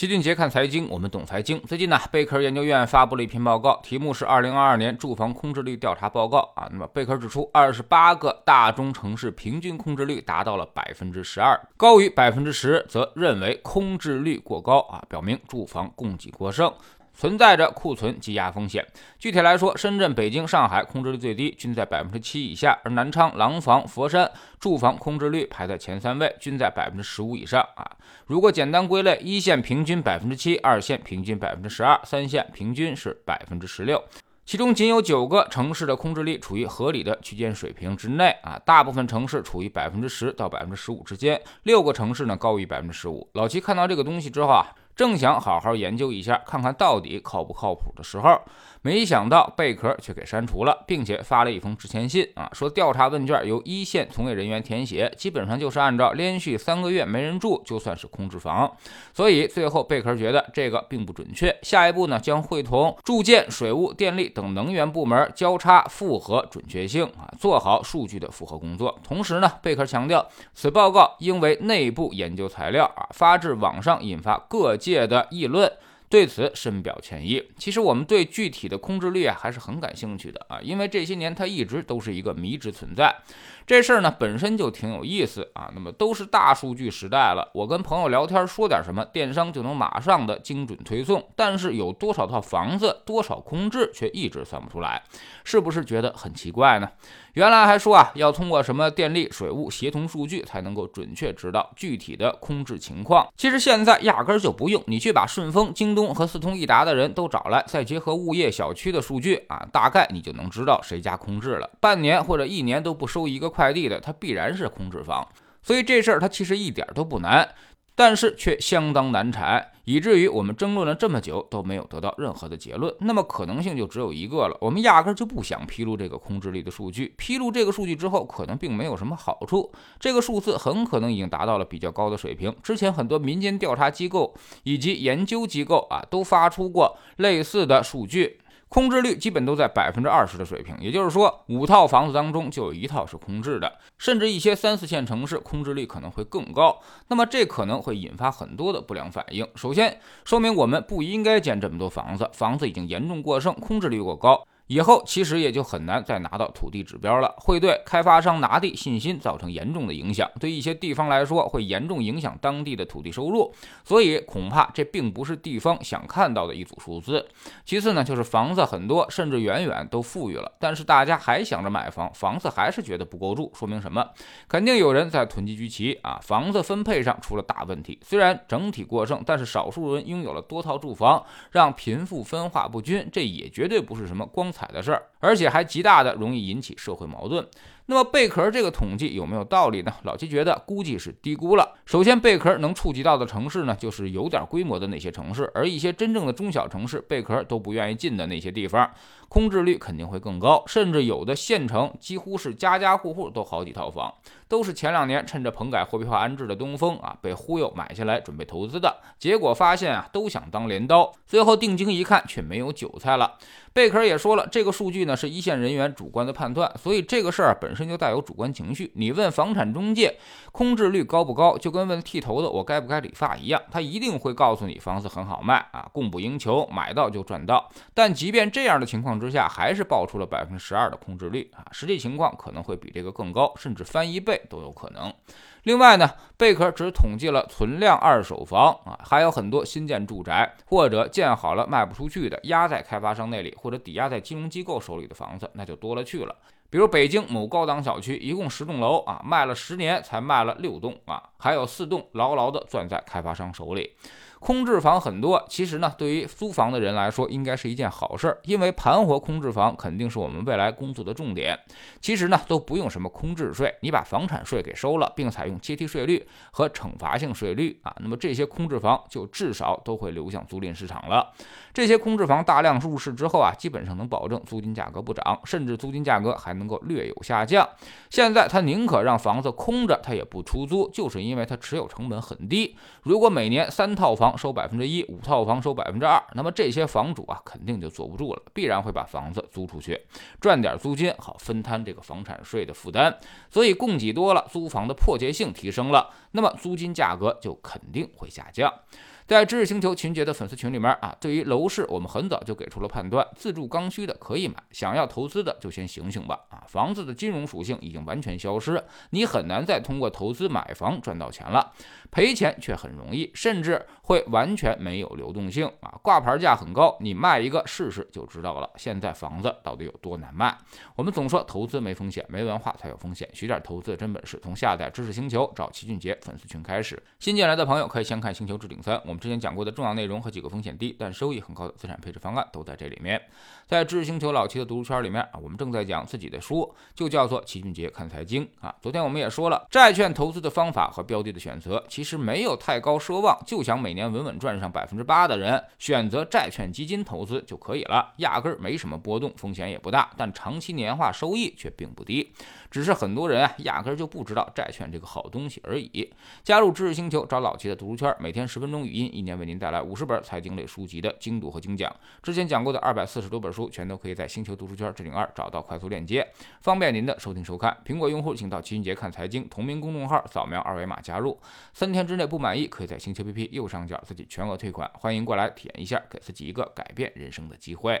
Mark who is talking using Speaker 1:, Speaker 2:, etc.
Speaker 1: 齐俊杰看财经，我们懂财经。最近呢，贝壳研究院发布了一篇报告，题目是《二零二二年住房空置率调查报告》啊。那么贝壳指出，二十八个大中城市平均空置率达到了百分之十二，高于百分之十，则认为空置率过高啊，表明住房供给过剩。存在着库存积压风险。具体来说，深圳、北京、上海空置率最低，均在百分之七以下；而南昌、廊坊、佛山住房空置率排在前三位，均在百分之十五以上啊。如果简单归类，一线平均百分之七，二线平均百分之十二，三线平均是百分之十六。其中仅有九个城市的空置率处于合理的区间水平之内啊，大部分城市处于百分之十到百分之十五之间，六个城市呢高于百分之十五。老齐看到这个东西之后啊。正想好好研究一下，看看到底靠不靠谱的时候，没想到贝壳却给删除了，并且发了一封致歉信啊，说调查问卷由一线从业人员填写，基本上就是按照连续三个月没人住就算是空置房，所以最后贝壳觉得这个并不准确。下一步呢，将会同住建、水务、电力等能源部门交叉复核准确性啊，做好数据的复核工作。同时呢，贝壳强调，此报告应为内部研究材料啊，发至网上引发各界。的议论，对此深表歉意。其实我们对具体的空置率啊还是很感兴趣的啊，因为这些年它一直都是一个迷之存在。这事儿呢本身就挺有意思啊。那么都是大数据时代了，我跟朋友聊天说点什么，电商就能马上的精准推送。但是有多少套房子，多少空置，却一直算不出来，是不是觉得很奇怪呢？原来还说啊，要通过什么电力、水务协同数据才能够准确知道具体的空置情况。其实现在压根儿就不用，你去把顺丰、京东和四通一达的人都找来，再结合物业小区的数据啊，大概你就能知道谁家空置了。半年或者一年都不收一个快快递的，它必然是空置房。所以这事儿它其实一点都不难。但是却相当难产，以至于我们争论了这么久都没有得到任何的结论。那么可能性就只有一个了，我们压根就不想披露这个空置率的数据。披露这个数据之后，可能并没有什么好处。这个数字很可能已经达到了比较高的水平。之前很多民间调查机构以及研究机构啊，都发出过类似的数据。空置率基本都在百分之二十的水平，也就是说，五套房子当中就有一套是空置的，甚至一些三四线城市空置率可能会更高。那么这可能会引发很多的不良反应。首先，说明我们不应该建这么多房子，房子已经严重过剩，空置率过高。以后其实也就很难再拿到土地指标了，会对开发商拿地信心造成严重的影响，对一些地方来说会严重影响当地的土地收入，所以恐怕这并不是地方想看到的一组数字。其次呢，就是房子很多，甚至远远都富裕了，但是大家还想着买房，房子还是觉得不够住，说明什么？肯定有人在囤积居奇啊，房子分配上出了大问题。虽然整体过剩，但是少数人拥有了多套住房，让贫富分化不均，这也绝对不是什么光彩。彩的事儿，而且还极大的容易引起社会矛盾。那么贝壳这个统计有没有道理呢？老七觉得估计是低估了。首先，贝壳能触及到的城市呢，就是有点规模的那些城市，而一些真正的中小城市，贝壳都不愿意进的那些地方，空置率肯定会更高。甚至有的县城几乎是家家户户都好几套房，都是前两年趁着棚改货币化安置的东风啊，被忽悠买下来准备投资的。结果发现啊，都想当镰刀，最后定睛一看，却没有韭菜了。贝壳也说了，这个数据呢是一线人员主观的判断，所以这个事儿本身。就带有主观情绪。你问房产中介空置率高不高，就跟问剃头的我该不该理发一样，他一定会告诉你房子很好卖啊，供不应求，买到就赚到。但即便这样的情况之下，还是爆出了百分之十二的空置率啊，实际情况可能会比这个更高，甚至翻一倍都有可能。另外呢，贝壳只统计了存量二手房啊，还有很多新建住宅或者建好了卖不出去的，压在开发商那里或者抵押在金融机构手里的房子，那就多了去了。比如北京某高档小区，一共十栋楼啊，卖了十年才卖了六栋啊，还有四栋牢牢的攥在开发商手里。空置房很多，其实呢，对于租房的人来说，应该是一件好事儿，因为盘活空置房肯定是我们未来工作的重点。其实呢，都不用什么空置税，你把房产税给收了，并采用阶梯税率和惩罚性税率啊，那么这些空置房就至少都会流向租赁市场了。这些空置房大量入市之后啊，基本上能保证租金价格不涨，甚至租金价格还能够略有下降。现在他宁可让房子空着，他也不出租，就是因为他持有成本很低。如果每年三套房，收百分之一，五套房收百分之二，那么这些房主啊，肯定就坐不住了，必然会把房子租出去，赚点租金，好分摊这个房产税的负担。所以供给多了，租房的迫切性提升了，那么租金价格就肯定会下降。在知识星球秦杰的粉丝群里面啊，对于楼市，我们很早就给出了判断：自住刚需的可以买，想要投资的就先醒醒吧！啊，房子的金融属性已经完全消失，你很难再通过投资买房赚到钱了，赔钱却很容易，甚至会完全没有流动性啊！挂牌价很高，你卖一个试试就知道了。现在房子到底有多难卖？我们总说投资没风险，没文化才有风险。学点投资的真本事，从下载知识星球找齐俊杰粉丝群开始。新进来的朋友可以先看《星球置顶三》，我们。之前讲过的重要内容和几个风险低但收益很高的资产配置方案都在这里面。在知识星球老齐的读书圈里面啊，我们正在讲自己的书，就叫做齐俊杰看财经啊。昨天我们也说了，债券投资的方法和标的的选择，其实没有太高奢望，就想每年稳稳赚上百分之八的人，选择债券基金投资就可以了，压根儿没什么波动，风险也不大，但长期年化收益却并不低。只是很多人啊，压根儿就不知道债券这个好东西而已。加入知识星球，找老齐的读书圈，每天十分钟语音。一年为您带来五十本财经类书籍的精读和精讲，之前讲过的二百四十多本书，全都可以在星球读书圈置顶二找到快速链接，方便您的收听收看。苹果用户请到齐俊杰看财经同名公众号，扫描二维码加入，三天之内不满意，可以在星球 APP 右上角自己全额退款。欢迎过来体验一下，给自己一个改变人生的机会。